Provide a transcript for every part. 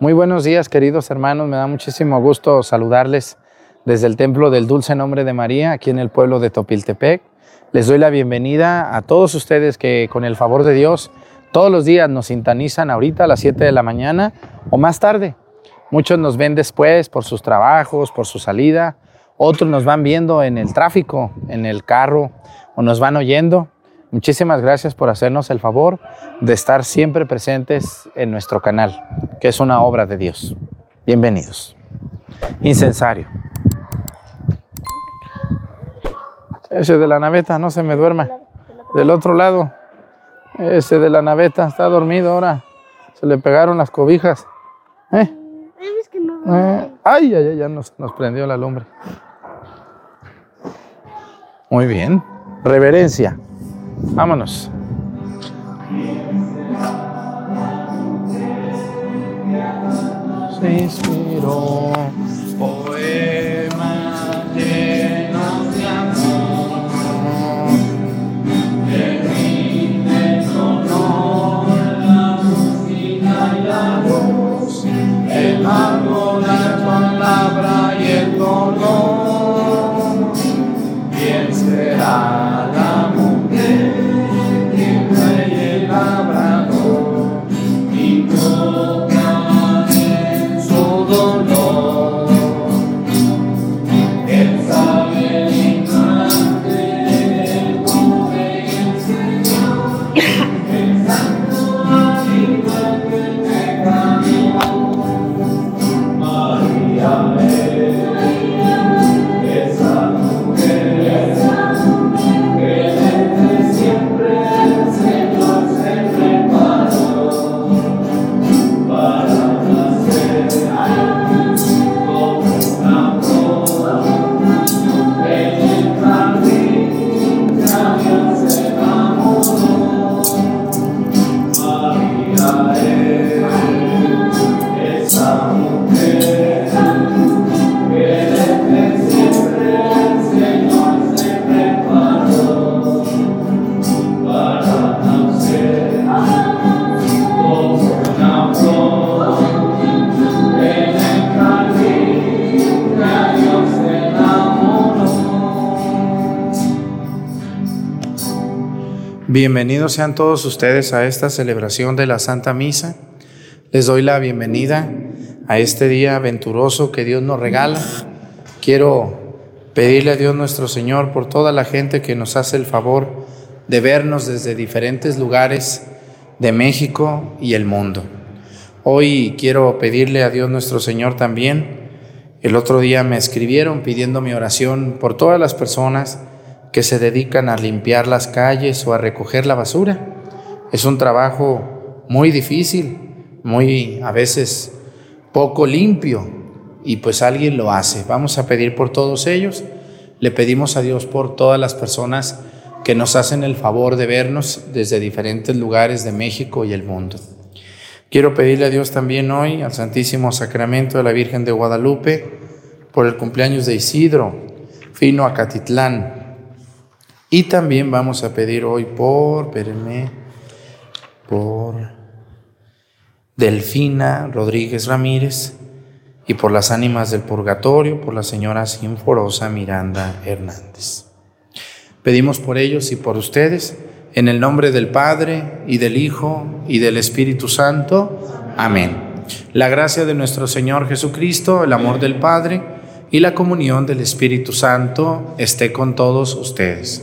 Muy buenos días, queridos hermanos. Me da muchísimo gusto saludarles desde el Templo del Dulce Nombre de María, aquí en el pueblo de Topiltepec. Les doy la bienvenida a todos ustedes que con el favor de Dios todos los días nos sintonizan ahorita a las 7 de la mañana o más tarde. Muchos nos ven después por sus trabajos, por su salida. Otros nos van viendo en el tráfico, en el carro o nos van oyendo. Muchísimas gracias por hacernos el favor de estar siempre presentes en nuestro canal, que es una obra de Dios. Bienvenidos. Incensario. Ese de la naveta, no se me duerma. Del otro lado, ese de la naveta está dormido ahora. Se le pegaron las cobijas. ¿Eh? Eh, ay, ay, ay, ya nos, nos prendió la lumbre. Muy bien. Reverencia. Vámonos. Se inspiró Bienvenidos sean todos ustedes a esta celebración de la Santa Misa. Les doy la bienvenida a este día venturoso que Dios nos regala. Quiero pedirle a Dios nuestro Señor por toda la gente que nos hace el favor de vernos desde diferentes lugares de México y el mundo. Hoy quiero pedirle a Dios nuestro Señor también. El otro día me escribieron pidiendo mi oración por todas las personas que se dedican a limpiar las calles o a recoger la basura. Es un trabajo muy difícil, muy a veces poco limpio y pues alguien lo hace. Vamos a pedir por todos ellos. Le pedimos a Dios por todas las personas que nos hacen el favor de vernos desde diferentes lugares de México y el mundo. Quiero pedirle a Dios también hoy al Santísimo Sacramento de la Virgen de Guadalupe por el cumpleaños de Isidro, Fino Acatitlán. Y también vamos a pedir hoy por, por Delfina Rodríguez Ramírez y por las ánimas del purgatorio, por la señora Sinforosa Miranda Hernández. Pedimos por ellos y por ustedes, en el nombre del Padre y del Hijo y del Espíritu Santo. Amén. La gracia de nuestro Señor Jesucristo, el amor del Padre y la comunión del Espíritu Santo esté con todos ustedes.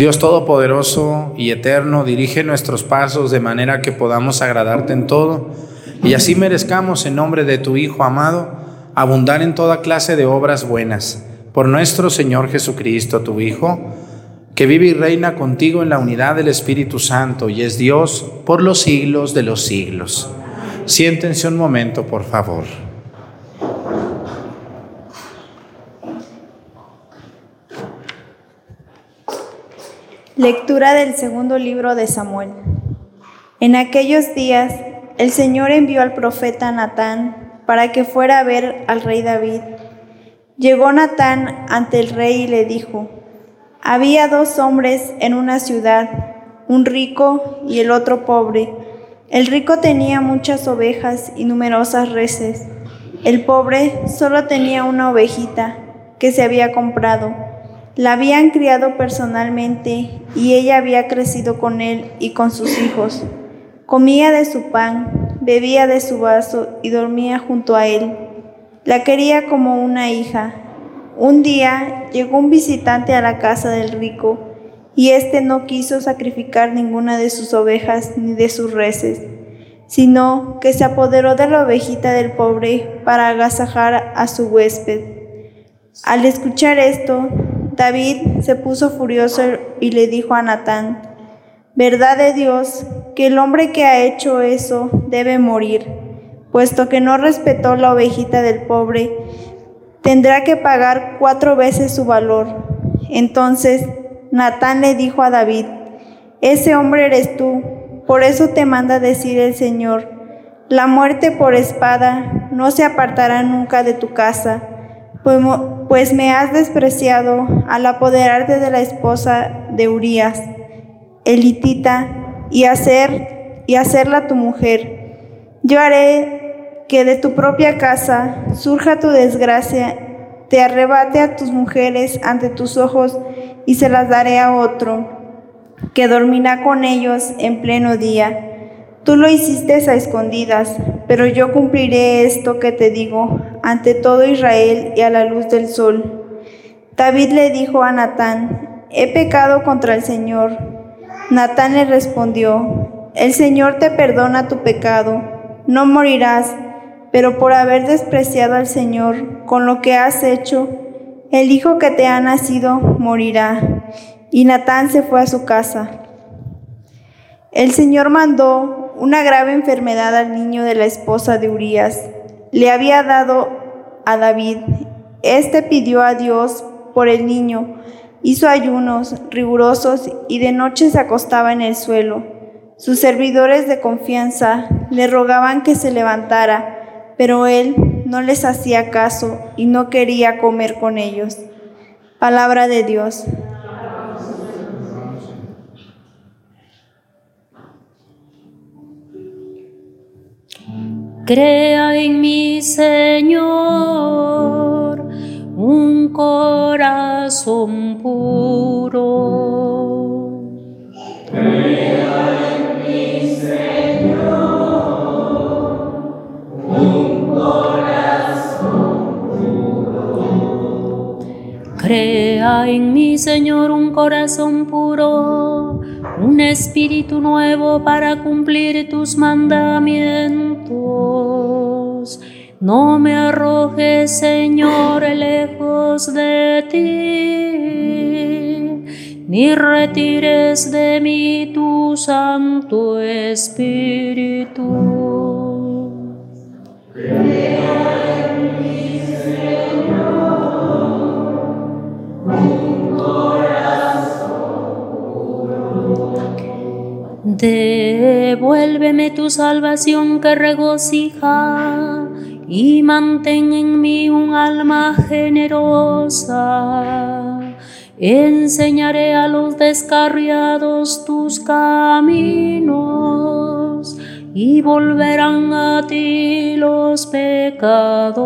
Dios Todopoderoso y Eterno, dirige nuestros pasos de manera que podamos agradarte en todo y así merezcamos en nombre de tu Hijo amado abundar en toda clase de obras buenas. Por nuestro Señor Jesucristo, tu Hijo, que vive y reina contigo en la unidad del Espíritu Santo y es Dios por los siglos de los siglos. Siéntense un momento, por favor. Lectura del segundo libro de Samuel. En aquellos días el Señor envió al profeta Natán para que fuera a ver al rey David. Llegó Natán ante el rey y le dijo, había dos hombres en una ciudad, un rico y el otro pobre. El rico tenía muchas ovejas y numerosas reses. El pobre solo tenía una ovejita que se había comprado la habían criado personalmente y ella había crecido con él y con sus hijos. Comía de su pan, bebía de su vaso y dormía junto a él. La quería como una hija. Un día llegó un visitante a la casa del rico y éste no quiso sacrificar ninguna de sus ovejas ni de sus reses, sino que se apoderó de la ovejita del pobre para agasajar a su huésped. Al escuchar esto, David se puso furioso y le dijo a Natán, verdad de Dios, que el hombre que ha hecho eso debe morir, puesto que no respetó la ovejita del pobre, tendrá que pagar cuatro veces su valor. Entonces Natán le dijo a David, ese hombre eres tú, por eso te manda decir el Señor, la muerte por espada no se apartará nunca de tu casa pues, me has despreciado al apoderarte de la esposa de Urías, elitita, y, hacer, y hacerla tu mujer. Yo haré que de tu propia casa surja tu desgracia, te arrebate a tus mujeres ante tus ojos y se las daré a otro, que dormirá con ellos en pleno día. Tú lo hiciste a escondidas, pero yo cumpliré esto que te digo ante todo Israel y a la luz del sol. David le dijo a Natán, he pecado contra el Señor. Natán le respondió, el Señor te perdona tu pecado, no morirás, pero por haber despreciado al Señor con lo que has hecho, el hijo que te ha nacido morirá. Y Natán se fue a su casa. El Señor mandó una grave enfermedad al niño de la esposa de Urías. Le había dado a David. Este pidió a Dios por el niño, hizo ayunos rigurosos y de noche se acostaba en el suelo. Sus servidores de confianza le rogaban que se levantara, pero él no les hacía caso y no quería comer con ellos. Palabra de Dios. Crea en mi Señor un corazón puro. Crea en mi Señor un corazón puro. Crea en mi Señor un corazón puro un espíritu nuevo para cumplir tus mandamientos. No me arrojes, Señor, lejos de ti, ni retires de mí tu Santo Espíritu. Devuélveme tu salvación que regocija y mantén en mí un alma generosa. Enseñaré a los descarriados tus caminos y volverán a ti los pecadores.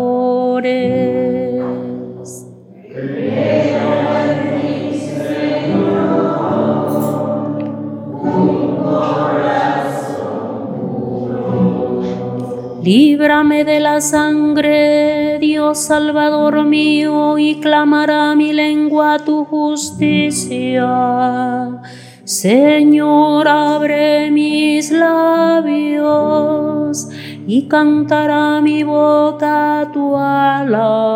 Líbrame de la sangre, Dios Salvador mío, y clamará mi lengua tu justicia. Señor, abre mis labios y cantará mi boca tu alabanza.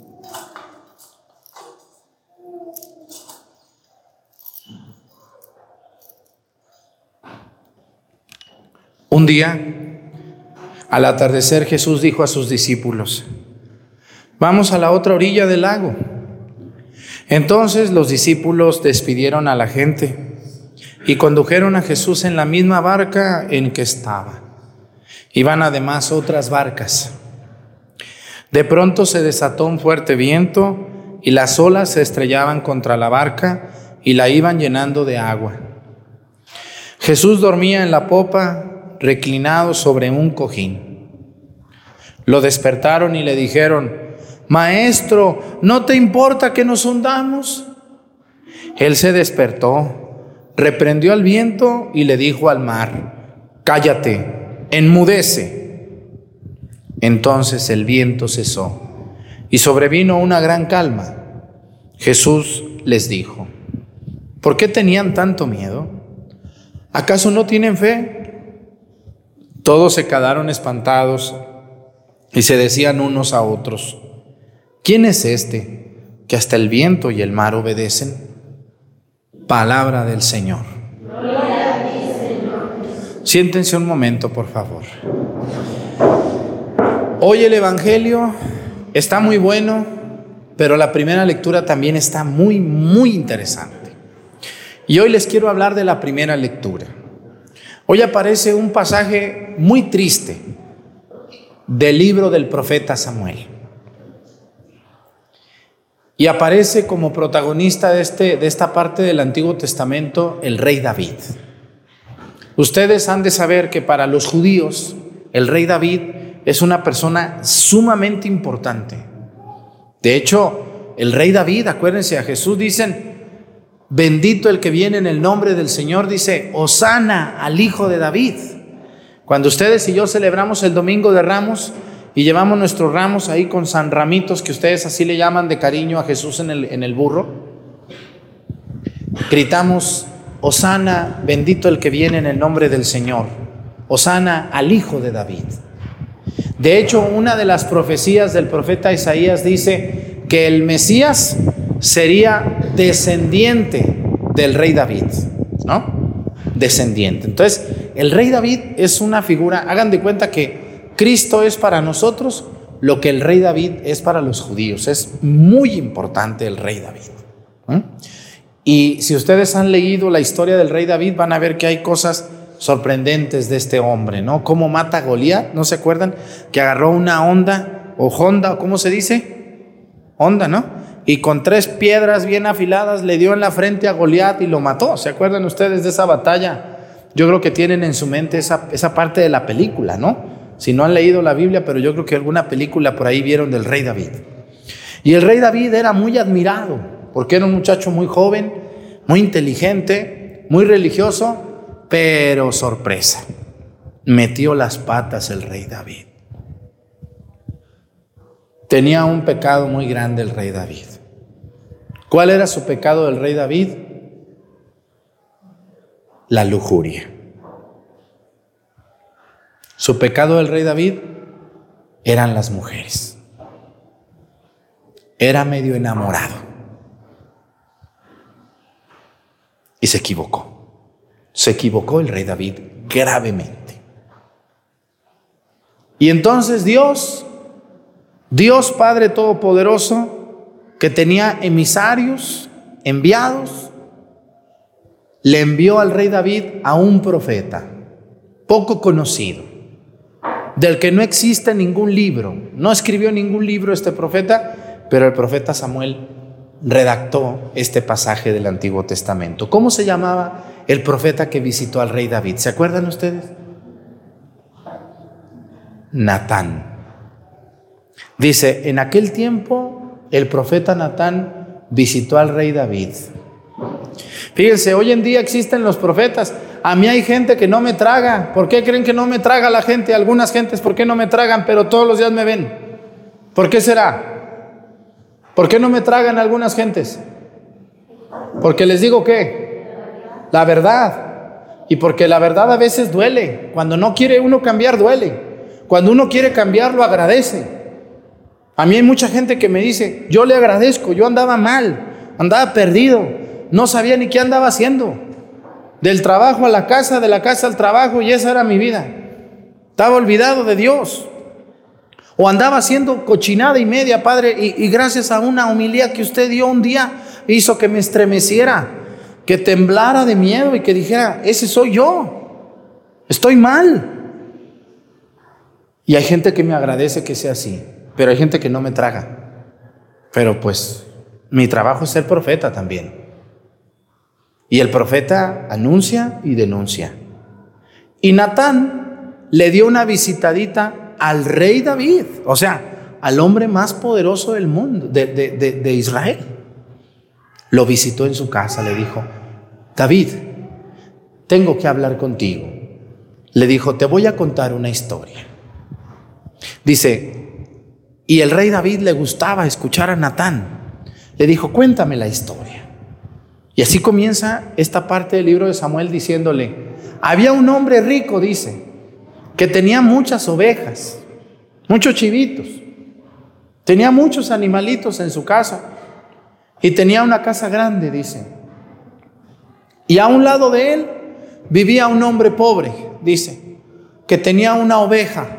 Un día, al atardecer, Jesús dijo a sus discípulos, vamos a la otra orilla del lago. Entonces los discípulos despidieron a la gente y condujeron a Jesús en la misma barca en que estaba. Iban además otras barcas. De pronto se desató un fuerte viento y las olas se estrellaban contra la barca y la iban llenando de agua. Jesús dormía en la popa reclinado sobre un cojín. Lo despertaron y le dijeron, Maestro, ¿no te importa que nos hundamos? Él se despertó, reprendió al viento y le dijo al mar, Cállate, enmudece. Entonces el viento cesó y sobrevino una gran calma. Jesús les dijo, ¿por qué tenían tanto miedo? ¿Acaso no tienen fe? Todos se quedaron espantados y se decían unos a otros, ¿quién es este que hasta el viento y el mar obedecen? Palabra del Señor. Siéntense un momento, por favor. Hoy el Evangelio está muy bueno, pero la primera lectura también está muy, muy interesante. Y hoy les quiero hablar de la primera lectura. Hoy aparece un pasaje muy triste del libro del profeta Samuel. Y aparece como protagonista de, este, de esta parte del Antiguo Testamento el rey David. Ustedes han de saber que para los judíos el rey David es una persona sumamente importante. De hecho, el rey David, acuérdense, a Jesús dicen, Bendito el que viene en el nombre del Señor, dice, Osana al Hijo de David. Cuando ustedes y yo celebramos el Domingo de Ramos y llevamos nuestros ramos ahí con San Ramitos, que ustedes así le llaman de cariño a Jesús en el, en el burro, gritamos, Osana, bendito el que viene en el nombre del Señor. Osana al Hijo de David. De hecho, una de las profecías del profeta Isaías dice que el Mesías sería descendiente del rey David, ¿no? Descendiente. Entonces, el rey David es una figura, hagan de cuenta que Cristo es para nosotros lo que el rey David es para los judíos. Es muy importante el rey David. Y si ustedes han leído la historia del rey David, van a ver que hay cosas sorprendentes de este hombre, ¿no? Cómo mata a Goliat, ¿no se acuerdan? Que agarró una onda o honda, ¿cómo se dice? Onda, ¿no? Y con tres piedras bien afiladas le dio en la frente a Goliat y lo mató. ¿Se acuerdan ustedes de esa batalla? Yo creo que tienen en su mente esa, esa parte de la película, ¿no? Si no han leído la Biblia, pero yo creo que alguna película por ahí vieron del rey David. Y el rey David era muy admirado, porque era un muchacho muy joven, muy inteligente, muy religioso, pero sorpresa, metió las patas el rey David. Tenía un pecado muy grande el rey David. ¿Cuál era su pecado del rey David? La lujuria. Su pecado del rey David eran las mujeres. Era medio enamorado. Y se equivocó. Se equivocó el rey David gravemente. Y entonces Dios, Dios Padre Todopoderoso, que tenía emisarios, enviados, le envió al rey David a un profeta, poco conocido, del que no existe ningún libro. No escribió ningún libro este profeta, pero el profeta Samuel redactó este pasaje del Antiguo Testamento. ¿Cómo se llamaba el profeta que visitó al rey David? ¿Se acuerdan ustedes? Natán. Dice, en aquel tiempo el profeta Natán visitó al rey David. Fíjense, hoy en día existen los profetas. A mí hay gente que no me traga. ¿Por qué creen que no me traga la gente? Algunas gentes, ¿por qué no me tragan? Pero todos los días me ven. ¿Por qué será? ¿Por qué no me tragan algunas gentes? Porque les digo que la verdad. Y porque la verdad a veces duele. Cuando no quiere uno cambiar, duele. Cuando uno quiere cambiar, lo agradece. A mí hay mucha gente que me dice, yo le agradezco, yo andaba mal, andaba perdido, no sabía ni qué andaba haciendo. Del trabajo a la casa, de la casa al trabajo, y esa era mi vida. Estaba olvidado de Dios. O andaba haciendo cochinada y media, Padre, y, y gracias a una humildad que usted dio un día, hizo que me estremeciera, que temblara de miedo y que dijera, ese soy yo, estoy mal. Y hay gente que me agradece que sea así, pero hay gente que no me traga. Pero pues mi trabajo es ser profeta también. Y el profeta anuncia y denuncia. Y Natán le dio una visitadita al rey David, o sea, al hombre más poderoso del mundo, de, de, de, de Israel. Lo visitó en su casa, le dijo, David, tengo que hablar contigo. Le dijo, te voy a contar una historia. Dice, y el rey David le gustaba escuchar a Natán. Le dijo, cuéntame la historia. Y así comienza esta parte del libro de Samuel diciéndole, había un hombre rico, dice, que tenía muchas ovejas, muchos chivitos, tenía muchos animalitos en su casa y tenía una casa grande, dice. Y a un lado de él vivía un hombre pobre, dice, que tenía una oveja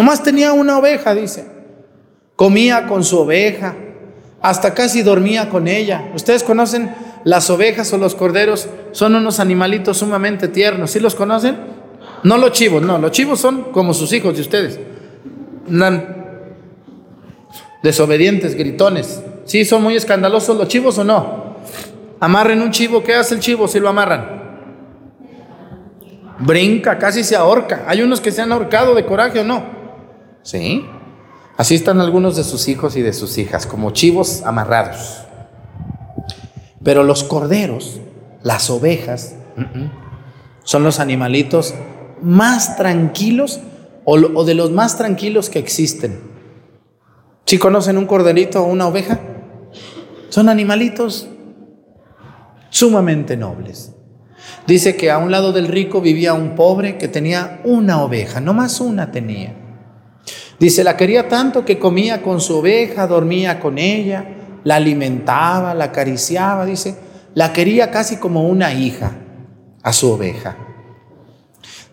Nomás tenía una oveja, dice. Comía con su oveja, hasta casi dormía con ella. Ustedes conocen las ovejas o los corderos, son unos animalitos sumamente tiernos. ¿Sí los conocen? No los chivos, no, los chivos son como sus hijos de ustedes. Desobedientes, gritones. ¿Sí son muy escandalosos los chivos o no? Amarren un chivo, ¿qué hace el chivo si lo amarran? Brinca, casi se ahorca. Hay unos que se han ahorcado de coraje o no. ¿Sí? Así están algunos de sus hijos y de sus hijas, como chivos amarrados. Pero los corderos, las ovejas, son los animalitos más tranquilos o, de los más tranquilos que existen. ¿Sí conocen un corderito o una oveja? Son animalitos sumamente nobles. Dice que a un lado del rico vivía un pobre que tenía una oveja, no más una tenía. Dice, la quería tanto que comía con su oveja, dormía con ella, la alimentaba, la acariciaba, dice, la quería casi como una hija a su oveja.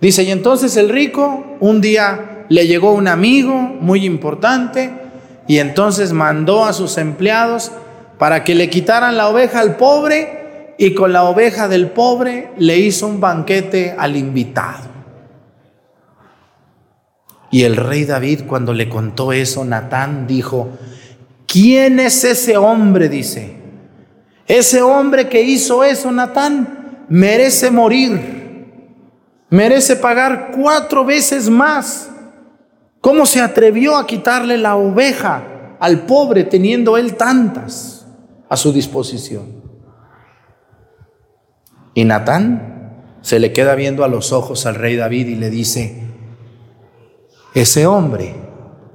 Dice, y entonces el rico un día le llegó un amigo muy importante y entonces mandó a sus empleados para que le quitaran la oveja al pobre y con la oveja del pobre le hizo un banquete al invitado. Y el rey David cuando le contó eso, Natán dijo, ¿quién es ese hombre? Dice, ese hombre que hizo eso, Natán, merece morir, merece pagar cuatro veces más. ¿Cómo se atrevió a quitarle la oveja al pobre teniendo él tantas a su disposición? Y Natán se le queda viendo a los ojos al rey David y le dice, ese hombre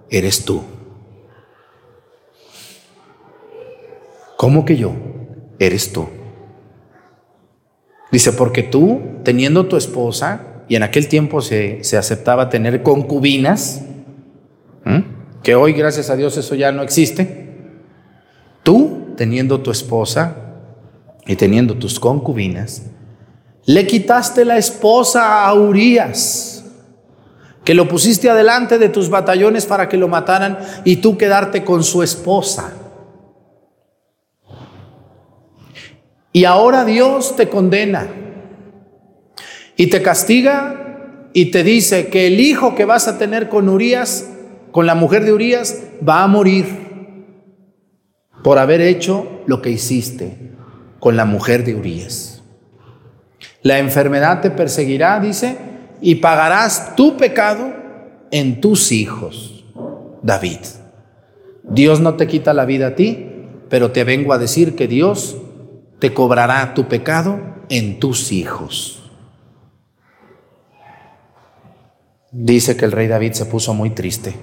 eres tú. ¿Cómo que yo? Eres tú. Dice, porque tú, teniendo tu esposa, y en aquel tiempo se, se aceptaba tener concubinas, que hoy gracias a Dios eso ya no existe, tú, teniendo tu esposa y teniendo tus concubinas, le quitaste la esposa a Urias que lo pusiste adelante de tus batallones para que lo mataran y tú quedarte con su esposa. Y ahora Dios te condena y te castiga y te dice que el hijo que vas a tener con Urias, con la mujer de Urias, va a morir por haber hecho lo que hiciste con la mujer de Urias. La enfermedad te perseguirá, dice, y pagarás tu pecado en tus hijos. David, Dios no te quita la vida a ti, pero te vengo a decir que Dios te cobrará tu pecado en tus hijos. Dice que el rey David se puso muy triste,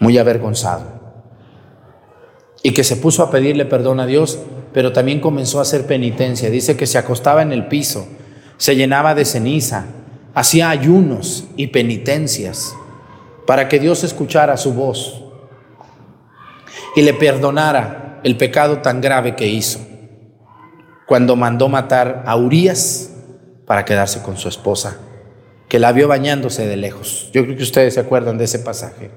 muy avergonzado, y que se puso a pedirle perdón a Dios, pero también comenzó a hacer penitencia. Dice que se acostaba en el piso se llenaba de ceniza, hacía ayunos y penitencias para que Dios escuchara su voz y le perdonara el pecado tan grave que hizo cuando mandó matar a Urias para quedarse con su esposa, que la vio bañándose de lejos. Yo creo que ustedes se acuerdan de ese pasaje.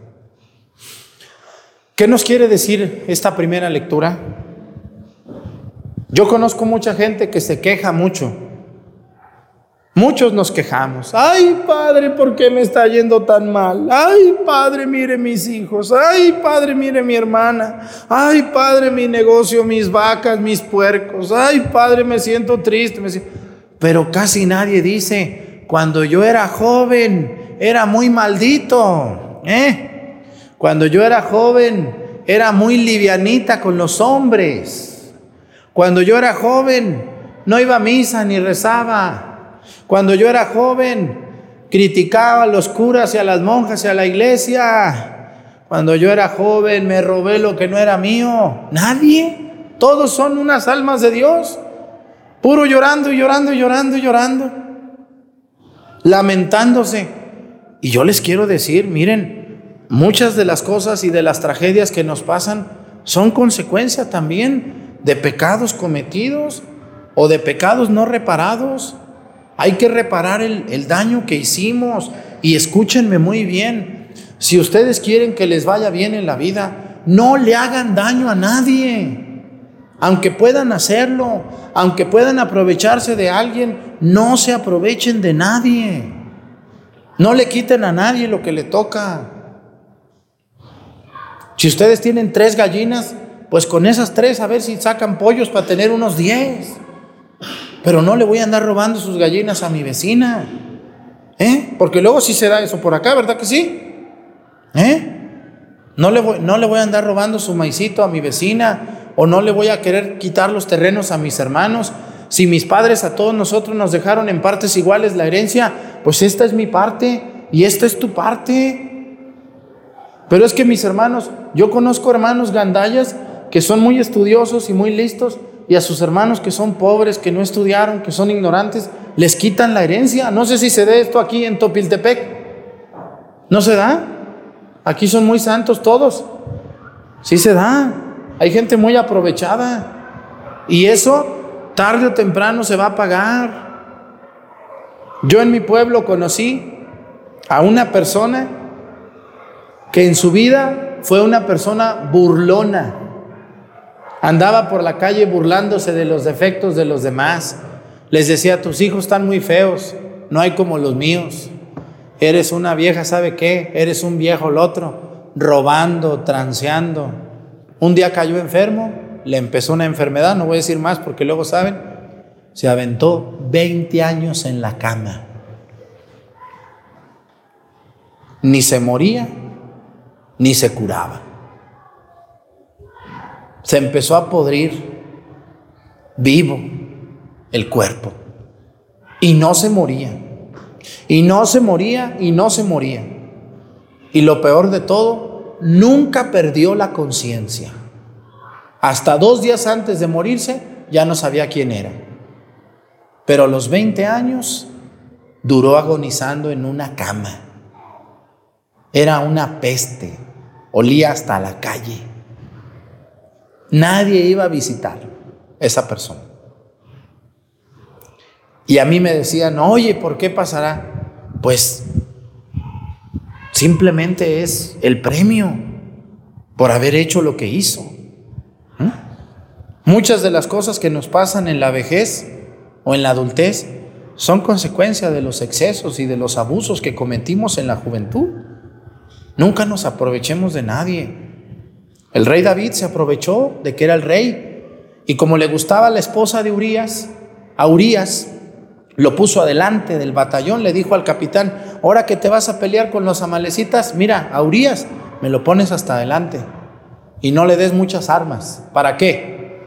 ¿Qué nos quiere decir esta primera lectura? Yo conozco mucha gente que se queja mucho Muchos nos quejamos. Ay, padre, ¿por qué me está yendo tan mal? Ay, padre, mire mis hijos. Ay, padre, mire mi hermana. Ay, padre, mi negocio, mis vacas, mis puercos. Ay, padre, me siento triste. Pero casi nadie dice, cuando yo era joven, era muy maldito. ¿eh? Cuando yo era joven, era muy livianita con los hombres. Cuando yo era joven, no iba a misa ni rezaba. Cuando yo era joven, criticaba a los curas y a las monjas y a la iglesia. Cuando yo era joven, me robé lo que no era mío. Nadie. Todos son unas almas de Dios. Puro llorando y llorando y llorando y llorando. Lamentándose. Y yo les quiero decir, miren, muchas de las cosas y de las tragedias que nos pasan son consecuencia también de pecados cometidos o de pecados no reparados. Hay que reparar el, daño que hicimos. Y escúchenme muy bien, si ustedes quieren que les vaya bien en la vida, no le hagan daño a nadie. Aunque puedan hacerlo, aunque puedan aprovecharse de alguien, no se aprovechen de nadie. No le quiten a nadie lo que le toca. Si ustedes tienen tres gallinas, pues con esas tres a ver si sacan pollos para tener unos diez. Pero no le voy a andar robando sus gallinas a mi vecina. ¿Eh? Porque luego sí se da eso por acá, ¿verdad que sí? ¿Eh? No le, voy, no le voy a andar robando su maicito a mi vecina o no le voy a querer quitar los terrenos a mis hermanos. Si mis padres a todos nosotros nos dejaron en partes iguales la herencia, pues esta es mi parte y esta es tu parte. Pero es que mis hermanos, yo conozco hermanos gandallas que son muy estudiosos y muy listos, y a sus hermanos que son pobres, que no estudiaron, que son ignorantes, les quitan la herencia. No sé si se dé esto aquí en Topiltepec. ¿No se da? Aquí son muy santos todos. Sí se da. Hay gente muy aprovechada. Y eso tarde o temprano se va a pagar. Yo en mi pueblo conocí a una persona que en su vida fue una persona burlona Andaba por la calle burlándose de los defectos de los demás. Les decía, tus hijos están muy feos, no hay como los míos. Eres una vieja, ¿sabe qué? Eres un viejo el otro, robando, transeando. Un día cayó enfermo, le empezó una enfermedad, no voy a decir más porque luego saben, se aventó 20 años en la cama. Ni se moría, ni se curaba. Se empezó a podrir vivo el cuerpo. Y no se moría. Y no se moría y no se moría. Y lo peor de todo, nunca perdió la conciencia. Hasta dos días antes de morirse ya no sabía quién era. Pero a los 20 años duró agonizando en una cama. Era una peste, olía hasta la calle. Nadie iba a visitar esa persona. Y a mí me decían, oye, ¿por qué pasará? Pues simplemente es el premio por haber hecho lo que hizo. ¿Mm? Muchas de las cosas que nos pasan en la vejez o en la adultez son consecuencia de los excesos y de los abusos que cometimos en la juventud. Nunca nos aprovechemos de nadie. El rey David se aprovechó de que era el rey y como le gustaba la esposa de Urias, a Urias lo puso adelante del batallón, le dijo al capitán, ahora que te vas a pelear con los amalecitas, mira, a Urias me lo pones hasta adelante y no le des muchas armas. ¿Para qué?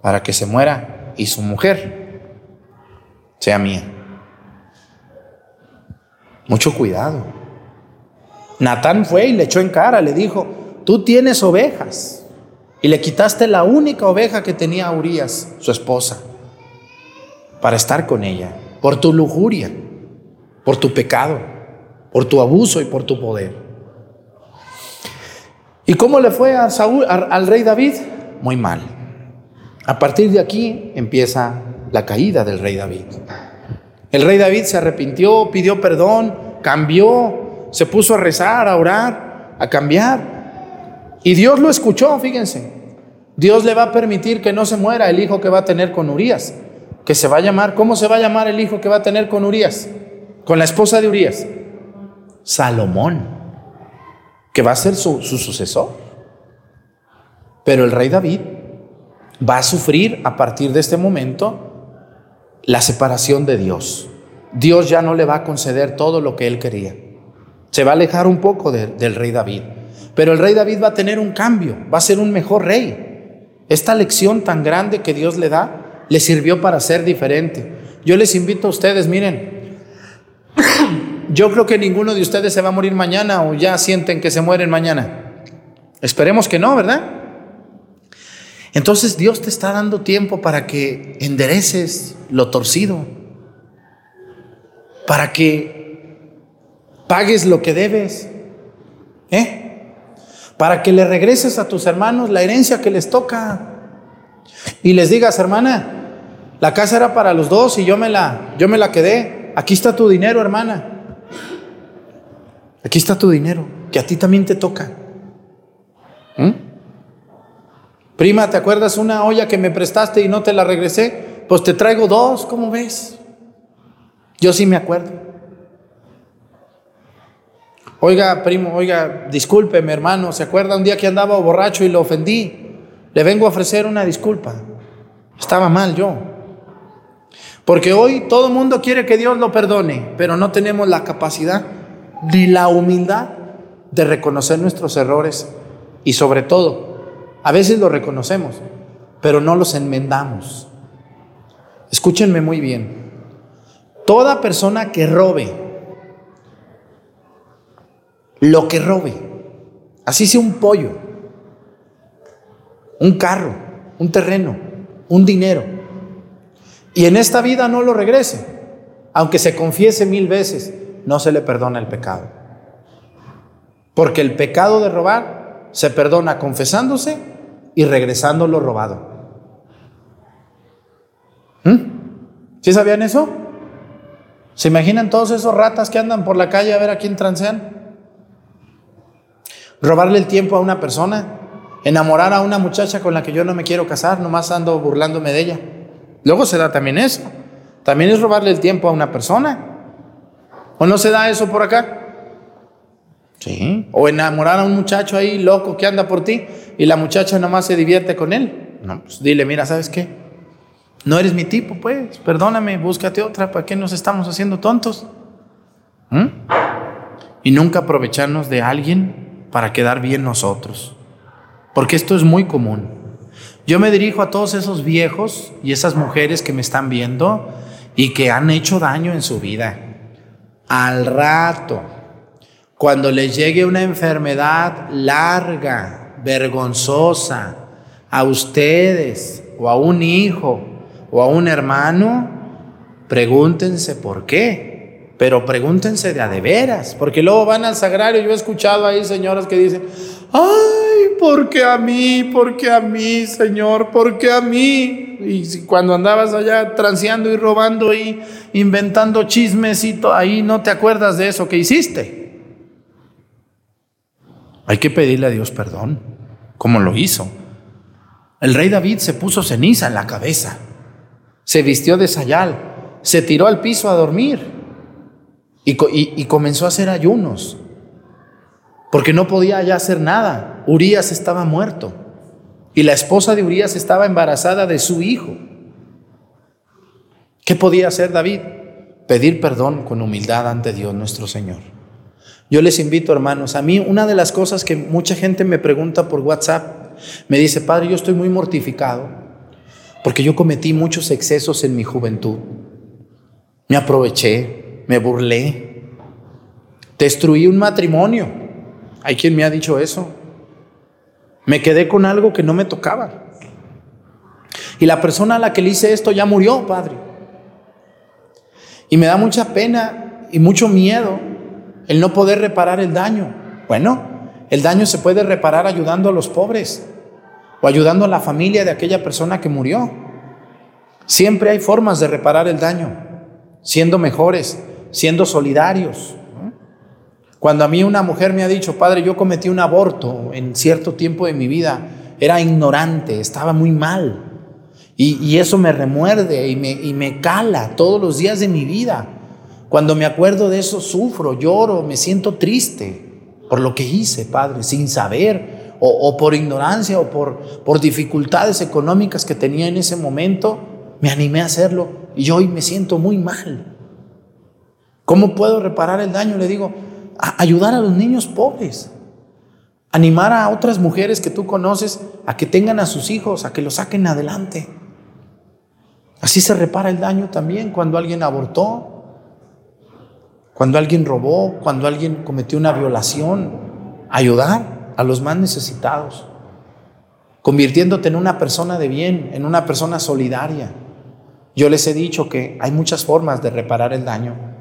Para que se muera y su mujer sea mía. Mucho cuidado. Natán fue y le echó en cara, le dijo, tú tienes ovejas. Y le quitaste la única oveja que tenía Urias, su esposa, para estar con ella, por tu lujuria, por tu pecado, por tu abuso y por tu poder. ¿Y cómo le fue a Saúl, al rey David? Muy mal. A partir de aquí empieza la caída del rey David. El rey David se arrepintió, pidió perdón, cambió, se puso a rezar, a orar, a cambiar. Y Dios lo escuchó, fíjense. Dios le va a permitir que no se muera el hijo que va a tener con Urias, que se va a llamar, ¿cómo se va a llamar el hijo que va a tener con Urias? Con la esposa de Urias. Salomón, que va a ser su, su sucesor. Pero el rey David va a sufrir a partir de este momento la separación de Dios. Dios ya no le va a conceder todo lo que él quería. Se va a alejar un poco del rey David. Pero el rey David va a tener un cambio, va a ser un mejor rey. Esta lección tan grande que Dios le da le sirvió para ser diferente. Yo les invito a ustedes, miren, yo creo que ninguno de ustedes se va a morir mañana o ya sienten que se mueren mañana. Esperemos que no, ¿verdad? Entonces Dios te está dando tiempo para que endereces lo torcido, para que pagues lo que debes, ¿eh? Para que le regreses a tus hermanos la herencia que les toca. Y les digas, hermana, la casa era para los dos y yo me la, yo me la quedé. Aquí está tu dinero, hermana. Aquí está tu dinero, que a ti también te toca. ¿Mm? Prima, ¿te acuerdas una olla que me prestaste y no te la regresé? Pues te traigo dos, ¿cómo ves? Yo sí me acuerdo. Oiga, primo, oiga, discúlpeme, hermano, ¿se acuerda un día que andaba borracho y lo ofendí? Le vengo a ofrecer una disculpa. Estaba mal yo. Porque hoy todo el mundo quiere que Dios lo perdone, pero no tenemos la capacidad ni la humildad de reconocer nuestros errores y sobre todo, a veces los reconocemos, pero no los enmendamos. Escúchenme muy bien. Toda persona que robe, lo que robe, así sea un pollo, un carro, un terreno, un dinero, y en esta vida no lo regrese, aunque se confiese mil veces, no se le perdona el pecado. Porque el pecado de robar se perdona confesándose y regresando lo robado. ¿Mm? ¿Sí sabían eso? ¿Se imaginan todos esos ratas que andan por la calle a ver a quién transean? Robarle el tiempo a una persona, Enamorar a una muchacha con la que yo no me quiero casar, nomás ando burlándome de ella. Luego se da también eso. También es robarle el tiempo a una persona. ¿O no se da eso por acá? Sí. O enamorar a un muchacho ahí loco que anda por ti y la muchacha nomás se divierte con él. No, pues dile, mira, ¿sabes qué? No eres mi tipo, pues, perdóname, búscate otra, ¿para qué nos estamos haciendo tontos? ¿Mm? Y nunca aprovecharnos de alguien para quedar bien nosotros, porque esto es muy común. Yo me dirijo a todos esos viejos y esas mujeres que me están viendo y que han hecho daño en su vida. Al rato, cuando les llegue una enfermedad larga, vergonzosa, a ustedes o a un hijo o a un hermano, pregúntense por qué. Pero pregúntense de a de veras, porque luego van al sagrario. Yo he escuchado ahí señoras que dicen, ay, ¿por qué a mí? ¿Por qué a mí, Señor? ¿Por qué a mí? Y cuando andabas allá transeando y robando y inventando chismes y ahí no te acuerdas de eso que hiciste. Hay que pedirle a Dios perdón, como lo hizo. El rey David se puso ceniza en la cabeza se vistió de sayal, se tiró al piso a dormir y, comenzó a hacer ayunos, porque no podía ya hacer nada. Urias estaba muerto y la esposa de Urias estaba embarazada de su hijo. ¿Qué podía hacer David? Pedir perdón con humildad ante Dios nuestro Señor. Yo les invito, hermanos, a mí una de las cosas que mucha gente me pregunta por WhatsApp, me dice, Padre, yo estoy muy mortificado porque yo cometí muchos excesos en mi juventud. Me aproveché, me burlé, destruí un matrimonio. Hay quien me ha dicho eso. Me quedé con algo que no me tocaba. Y la persona a la que le hice esto ya murió, Padre. Y me da mucha pena y mucho miedo el no poder reparar el daño. Bueno, el daño se puede reparar ayudando a los pobres o ayudando a la familia de aquella persona que murió. Siempre hay formas de reparar el daño, siendo mejores, siendo solidarios. Cuando a mí una mujer me ha dicho, padre, yo cometí un aborto en cierto tiempo de mi vida, era ignorante, estaba muy mal. Y, eso me remuerde y me, y me cala todos los días de mi vida. Cuando me acuerdo de eso, sufro, lloro, me siento triste por lo que hice, Padre, sin saber, o, por ignorancia o por, por dificultades económicas que tenía en ese momento, me animé a hacerlo y hoy me siento muy mal. ¿Cómo puedo reparar el daño? Le digo, ayudar a los niños pobres, animar a otras mujeres que tú conoces a que tengan a sus hijos, a que los saquen adelante. Así se repara el daño también cuando alguien abortó, cuando alguien robó, cuando alguien cometió una violación. Ayudar a los más necesitados, convirtiéndote en una persona de bien, en una persona solidaria. Yo les he dicho que hay muchas formas de reparar el daño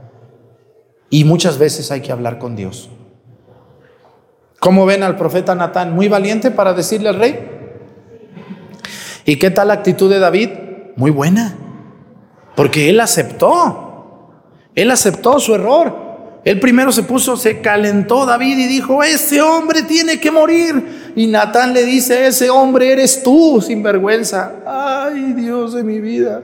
y muchas veces hay que hablar con Dios. ¿Cómo ven al profeta Natán? Muy valiente para decirle al rey. ¿Y qué tal la actitud de David? Muy buena, porque él aceptó. Él aceptó su error. Él primero se puso, se calentó David y dijo, ese hombre tiene que morir. Y Natán le dice, ese hombre eres tú, sin vergüenza. Ay, Dios de mi vida.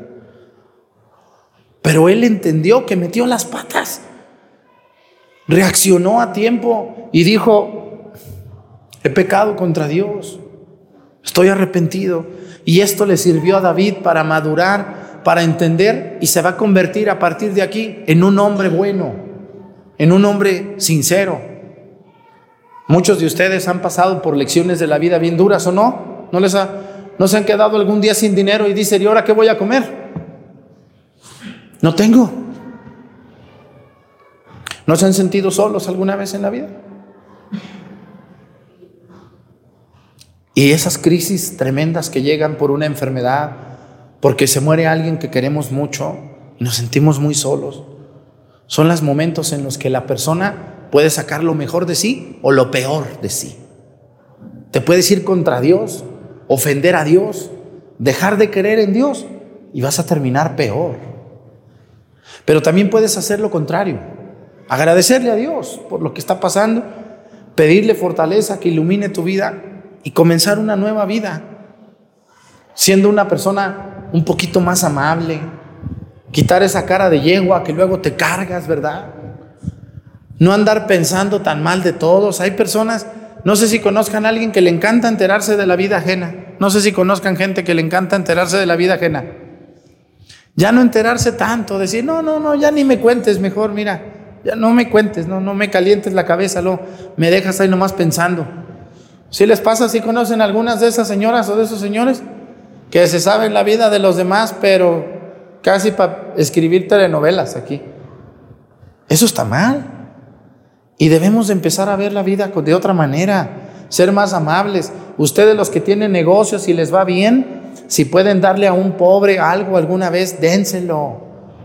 Pero él entendió que metió las patas. Reaccionó a tiempo y dijo, he pecado contra Dios. Estoy arrepentido. Y esto le sirvió a David para madurar, para entender y se va a convertir a partir de aquí en un hombre bueno en un hombre sincero. Muchos de ustedes han pasado por lecciones de la vida bien duras o no. ¿No les ha, no se han quedado algún día sin dinero y dicen, ¿y ahora qué voy a comer? No tengo. ¿No se han sentido solos alguna vez en la vida? Y esas crisis tremendas que llegan por una enfermedad, porque se muere alguien que queremos mucho y nos sentimos muy solos. Son los momentos en los que la persona puede sacar lo mejor de sí o lo peor de sí. Te puedes ir contra Dios, ofender a Dios, dejar de creer en Dios y vas a terminar peor. Pero también puedes hacer lo contrario, agradecerle a Dios por lo que está pasando, pedirle fortaleza que ilumine tu vida y comenzar una nueva vida, siendo una persona un poquito más amable, quitar esa cara de yegua que luego te cargas, ¿verdad? No andar pensando tan mal de todos. Hay personas, no sé si conozcan a alguien que le encanta enterarse de la vida ajena. No sé si conozcan gente que le encanta enterarse de la vida ajena. Ya no enterarse tanto, decir, no, no, no, ya ni me cuentes mejor, mira, ya no me cuentes, no, no me calientes la cabeza, lo, me dejas ahí nomás pensando. Si les pasa, si conocen algunas de esas señoras o de esos señores que se saben la vida de los demás, pero casi para escribir telenovelas aquí. Eso está mal. Y debemos de empezar a ver la vida de otra manera, ser más amables. Ustedes los que tienen negocios y les va bien, si pueden darle a un pobre algo alguna vez, dénselo.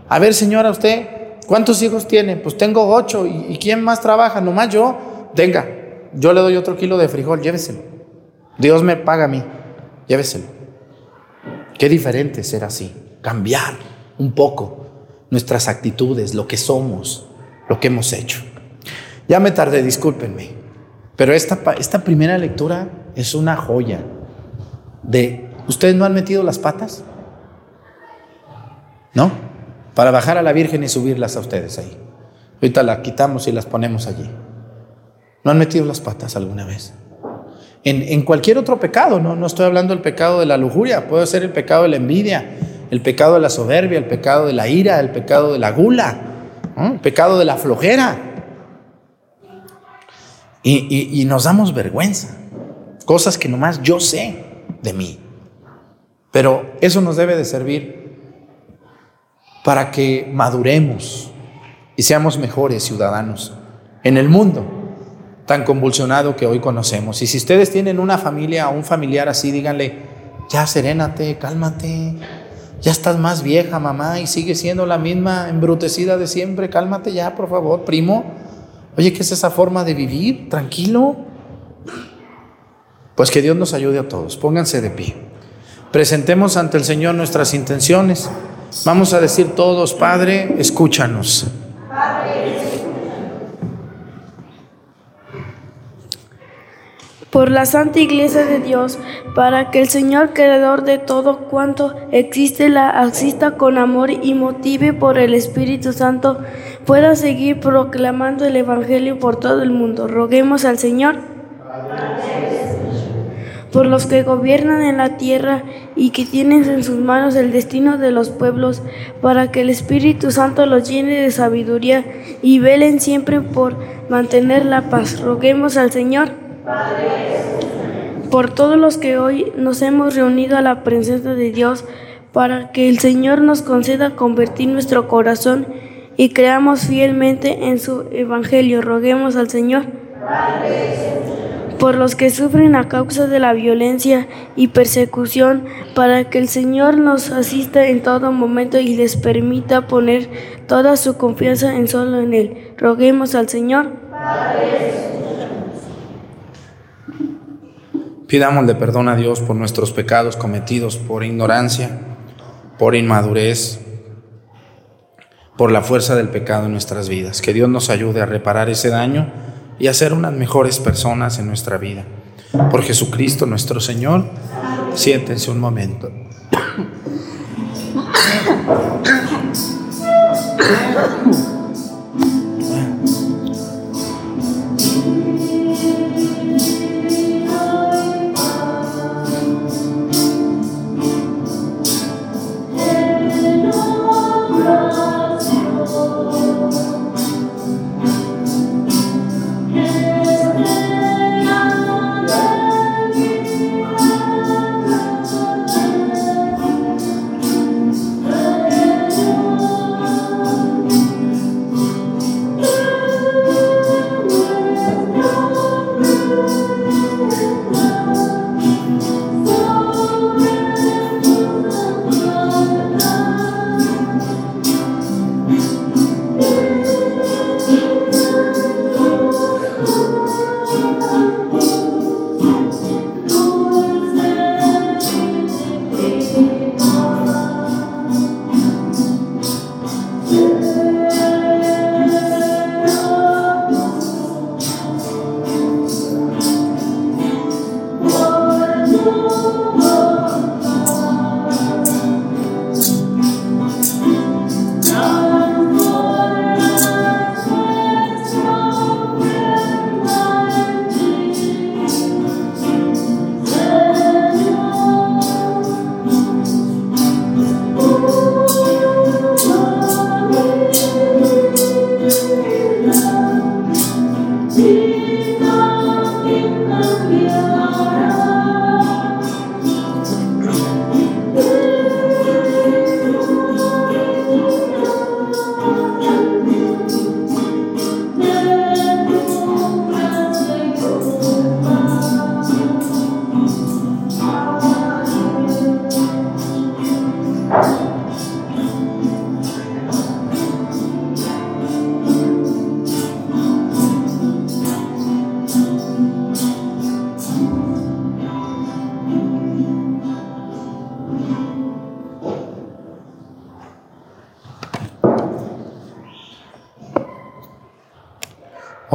A ver, señora, usted, ¿cuántos hijos tiene? Pues tengo ocho. ¿Y, quién más trabaja? Nomás yo. Venga, yo le doy otro kilo de frijol, lléveselo. Dios me paga a mí, lléveselo. Qué diferente ser así, cambiar un poco nuestras actitudes, lo que somos, lo que hemos hecho. Ya me tardé, discúlpenme, pero esta, esta primera lectura es una joya de, ¿ustedes no han metido las patas? ¿No? Para bajar a la Virgen y subirlas a ustedes ahí. Ahorita las quitamos y las ponemos allí. ¿No han metido las patas alguna vez? En, cualquier otro pecado, ¿no? no estoy hablando del pecado de la lujuria, puede ser el pecado de la envidia, el pecado de la soberbia, el pecado de la ira, el pecado de la gula, el pecado de la flojera. Y, y nos damos vergüenza, cosas que nomás yo sé de mí. Pero eso nos debe de servir para que maduremos y seamos mejores ciudadanos en el mundo tan convulsionado que hoy conocemos. Y si ustedes tienen una familia o un familiar así, díganle, ya serénate, cálmate, ya estás más vieja mamá y sigue siendo la misma embrutecida de siempre, cálmate ya, por favor, primo. Oye, ¿qué es esa forma de vivir? Tranquilo. Pues que Dios nos ayude a todos. Pónganse de pie. Presentemos ante el Señor nuestras intenciones. Vamos a decir todos, Padre, escúchanos. Por la Santa Iglesia de Dios, para que el Señor, creador de todo cuanto existe, la asista con amor y motive por el Espíritu Santo, pueda seguir proclamando el Evangelio por todo el mundo. Roguemos al Señor. Por los que gobiernan en la tierra y que tienen en sus manos el destino de los pueblos, para que el Espíritu Santo los llene de sabiduría y velen siempre por mantener la paz. Roguemos al Señor por todos los que hoy nos hemos reunido a la presencia de Dios, para que el Señor nos conceda convertir nuestro corazón y creamos fielmente en su Evangelio. Roguemos al Señor. Por los que sufren a causa de la violencia y persecución, para que el Señor nos asista en todo momento y les permita poner toda su confianza en solo en Él. Roguemos al Señor. Pidámosle perdón a Dios por nuestros pecados cometidos por ignorancia, por inmadurez, por la fuerza del pecado en nuestras vidas. Que Dios nos ayude a reparar ese daño y a ser unas mejores personas en nuestra vida. Por Jesucristo nuestro Señor, siéntense un momento.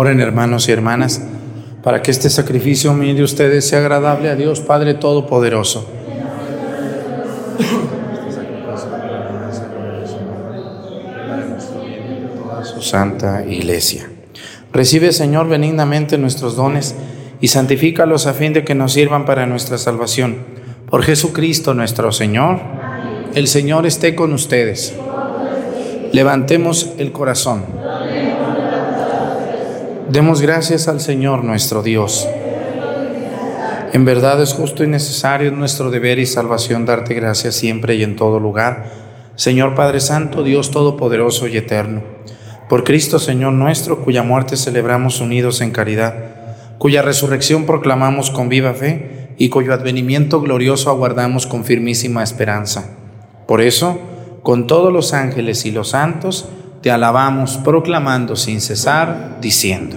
Hermanos y hermanas, para que este sacrificio mío de ustedes sea agradable a Dios Padre Todopoderoso. Su santa iglesia. Recibe, Señor, benignamente nuestros dones y santifícalos a fin de que nos sirvan para nuestra salvación. Por Jesucristo nuestro Señor, el Señor esté con ustedes. Levantemos el corazón. Demos gracias al Señor nuestro Dios. En verdad es justo y necesario, nuestro deber y salvación darte gracias siempre y en todo lugar. Señor Padre Santo, Dios Todopoderoso y Eterno. Por Cristo Señor nuestro, cuya muerte celebramos unidos en caridad, cuya resurrección proclamamos con viva fe y cuyo advenimiento glorioso aguardamos con firmísima esperanza. Por eso, con todos los ángeles y los santos, te alabamos proclamando sin cesar, diciendo.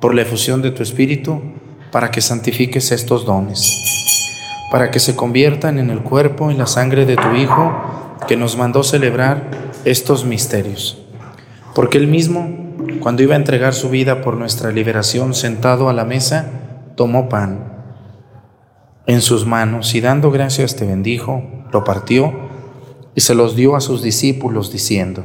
por la efusión de tu Espíritu, para que santifiques estos dones, para que se conviertan en el cuerpo y la sangre de tu Hijo, que nos mandó celebrar estos misterios. Porque Él mismo, cuando iba a entregar su vida por nuestra liberación, sentado a la mesa, tomó pan en sus manos y dando gracias te bendijo, lo partió y se los dio a sus discípulos diciendo,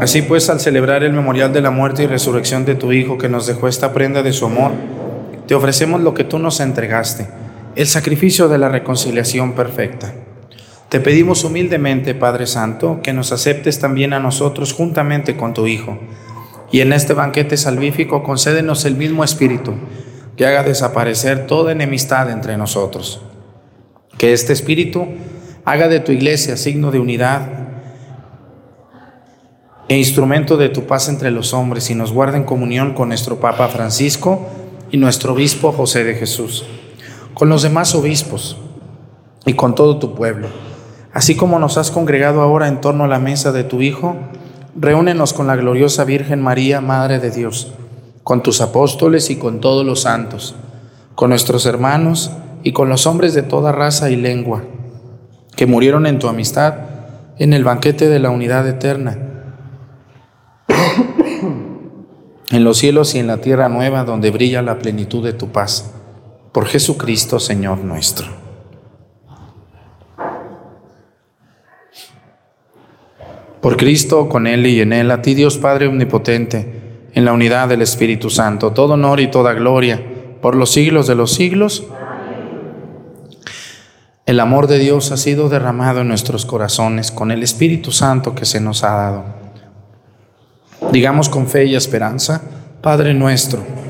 Así pues, al celebrar el memorial de la muerte y resurrección de tu Hijo que nos dejó esta prenda de su amor, te ofrecemos lo que tú nos entregaste, el sacrificio de la reconciliación perfecta. Te pedimos humildemente, Padre Santo, que nos aceptes también a nosotros juntamente con tu Hijo. Y en este banquete salvífico concédenos el mismo Espíritu, que haga desaparecer toda enemistad entre nosotros. Que este Espíritu haga de tu iglesia signo de unidad e instrumento de tu paz entre los hombres y nos guarde en comunión con nuestro Papa Francisco y nuestro obispo José de Jesús, con los demás obispos y con todo tu pueblo. Así como nos has congregado ahora en torno a la mesa de tu Hijo, reúnenos con la gloriosa Virgen María, Madre de Dios, con tus apóstoles y con todos los santos, con nuestros hermanos y con los hombres de toda raza y lengua, que murieron en tu amistad en el banquete de la unidad eterna, en los cielos y en la tierra nueva donde brilla la plenitud de tu paz. Por Jesucristo, Señor nuestro. Por Cristo, con Él y en Él, a ti Dios Padre Omnipotente, en la unidad del Espíritu Santo, todo honor y toda gloria, por los siglos de los siglos. El amor de Dios ha sido derramado en nuestros corazones con el Espíritu Santo que se nos ha dado. Digamos con fe y esperanza, Padre nuestro.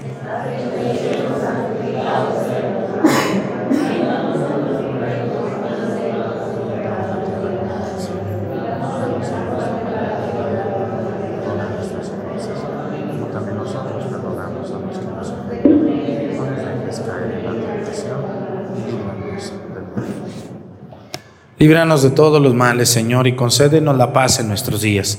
Líbranos de todos los males, Señor, y concédenos la paz en nuestros días,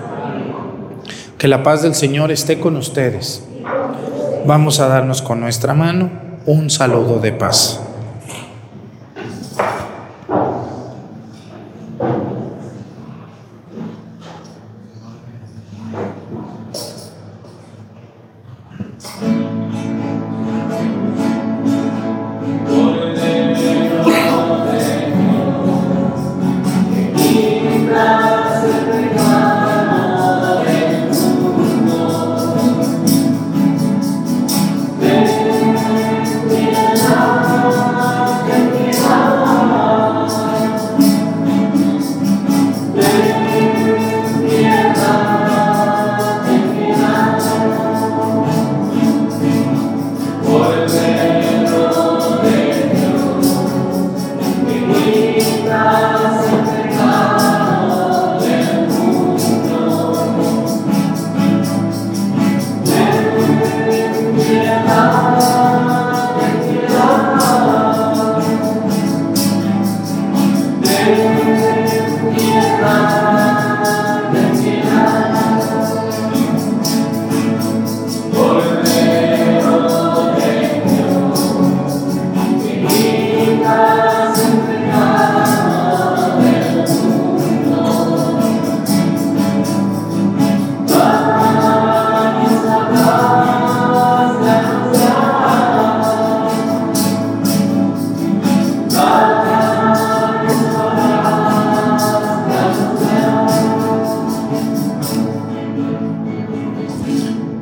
que la paz del Señor esté con ustedes. Vamos a darnos con nuestra mano un saludo de paz.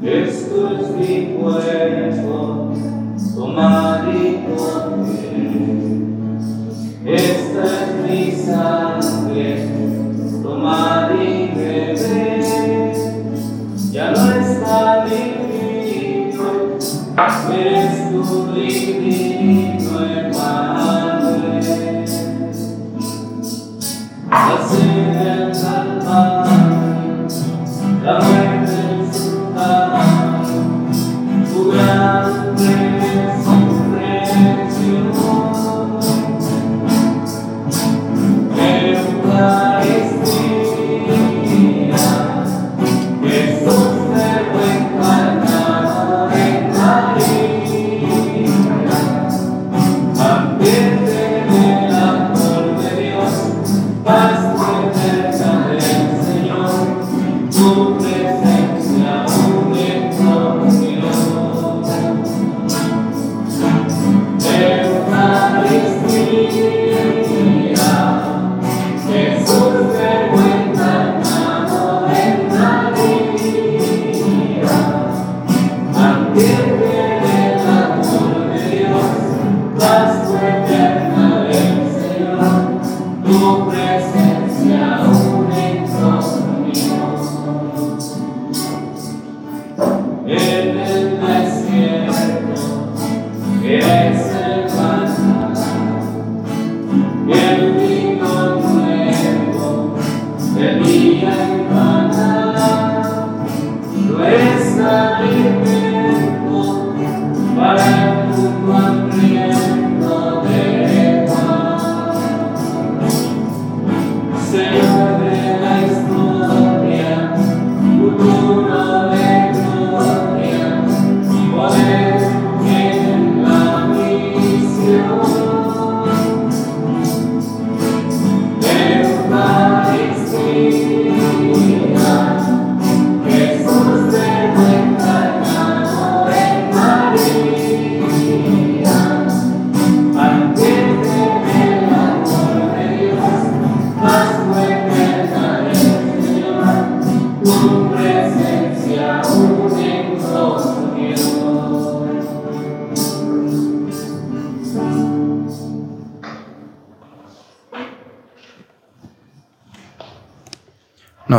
Esto es mi cuerpo, tomad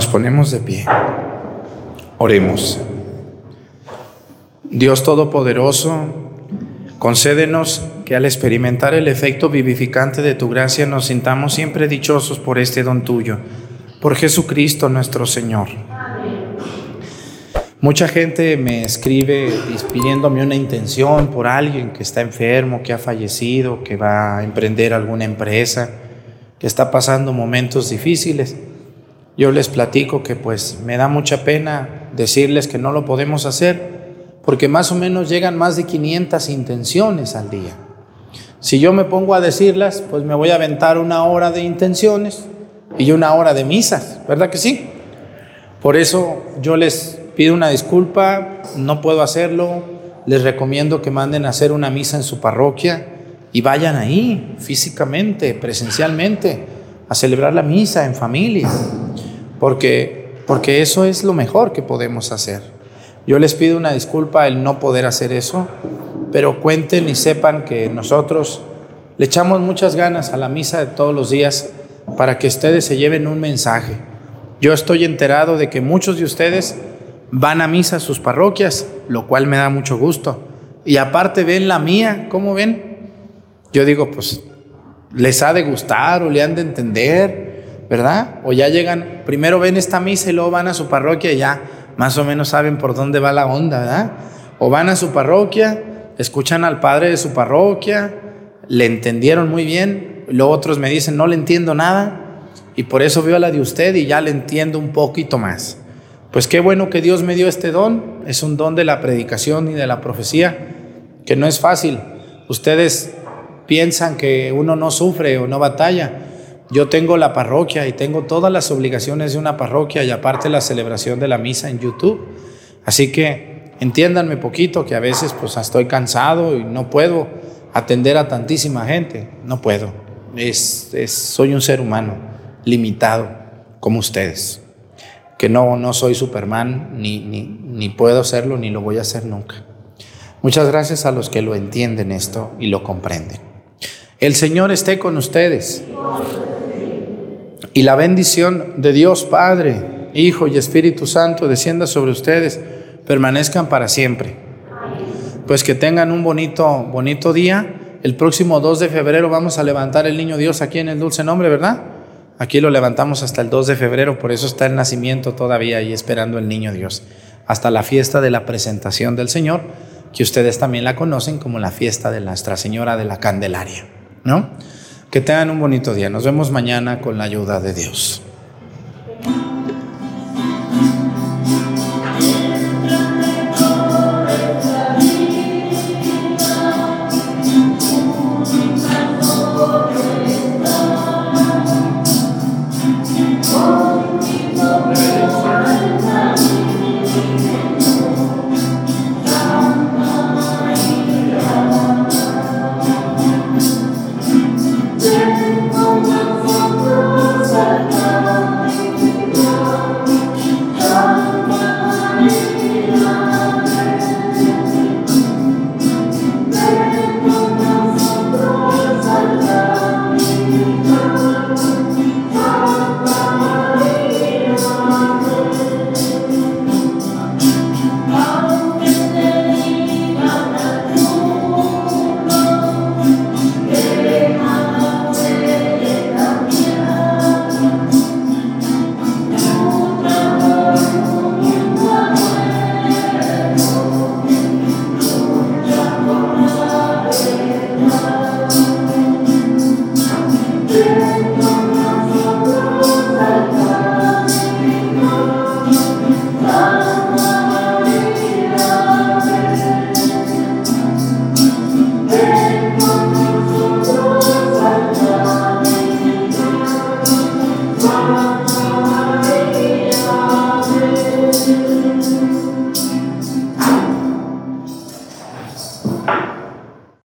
ponemos de pie. Oremos. Dios Todopoderoso, concédenos que al experimentar el efecto vivificante de tu gracia nos sintamos siempre dichosos por este don tuyo, por Jesucristo nuestro Señor. Mucha gente me escribe pidiéndome una intención por alguien que está enfermo, que ha fallecido, que va a emprender alguna empresa, que está pasando momentos difíciles. Yo les platico que pues me da mucha pena decirles que no lo podemos hacer porque más o menos llegan más de 500 intenciones al día. Si yo me pongo a decirlas, pues me voy a aventar una hora de intenciones y una hora de misas, ¿verdad que sí? Por eso yo les pido una disculpa, no puedo hacerlo, les recomiendo que manden a hacer una misa en su parroquia y vayan ahí físicamente, presencialmente, a celebrar la misa en familia porque, porque eso es lo mejor que podemos hacer. Yo les pido una disculpa el no poder hacer eso, pero cuenten y sepan que nosotros le echamos muchas ganas a la misa de todos los días para que ustedes se lleven un mensaje. Yo estoy enterado de que muchos de ustedes van a misa a sus parroquias, lo cual me da mucho gusto. Y aparte ven la mía, ¿cómo ven? Yo digo, pues les ha de gustar o le han de entender, ¿verdad? O ya llegan, primero ven esta misa y luego van a su parroquia y ya más o menos saben por dónde va la onda, ¿verdad? O van a su parroquia, escuchan al padre de su parroquia, le entendieron muy bien, luego otros me dicen, no le entiendo nada, y por eso veo la de usted y ya le entiendo un poquito más. Pues qué bueno que Dios me dio este don, es un don de la predicación y de la profecía, que no es fácil. Ustedes piensan que uno no sufre o no batalla. Yo tengo la parroquia y tengo todas las obligaciones de una parroquia y aparte la celebración de la misa en YouTube. Así que entiéndanme poquito que a veces pues estoy cansado y no puedo atender a tantísima gente. No puedo. Soy un ser humano limitado como ustedes. Que no, no soy Superman, ni, ni, ni puedo serlo, ni lo voy a hacer nunca. Muchas gracias a los que lo entienden esto y lo comprenden. El Señor esté con ustedes. Y la bendición de Dios Padre, Hijo y Espíritu Santo descienda sobre ustedes, permanezcan para siempre. Pues que tengan un bonito, bonito día. El próximo 2 de febrero vamos a levantar el niño Dios aquí en el dulce nombre, ¿verdad? Aquí lo levantamos hasta el 2 de febrero, por eso está el nacimiento todavía ahí esperando el niño Dios. Hasta la fiesta de la presentación del Señor, que ustedes también la conocen como la fiesta de Nuestra Señora de la Candelaria, ¿no? Que tengan un bonito día. Nos vemos mañana con la ayuda de Dios.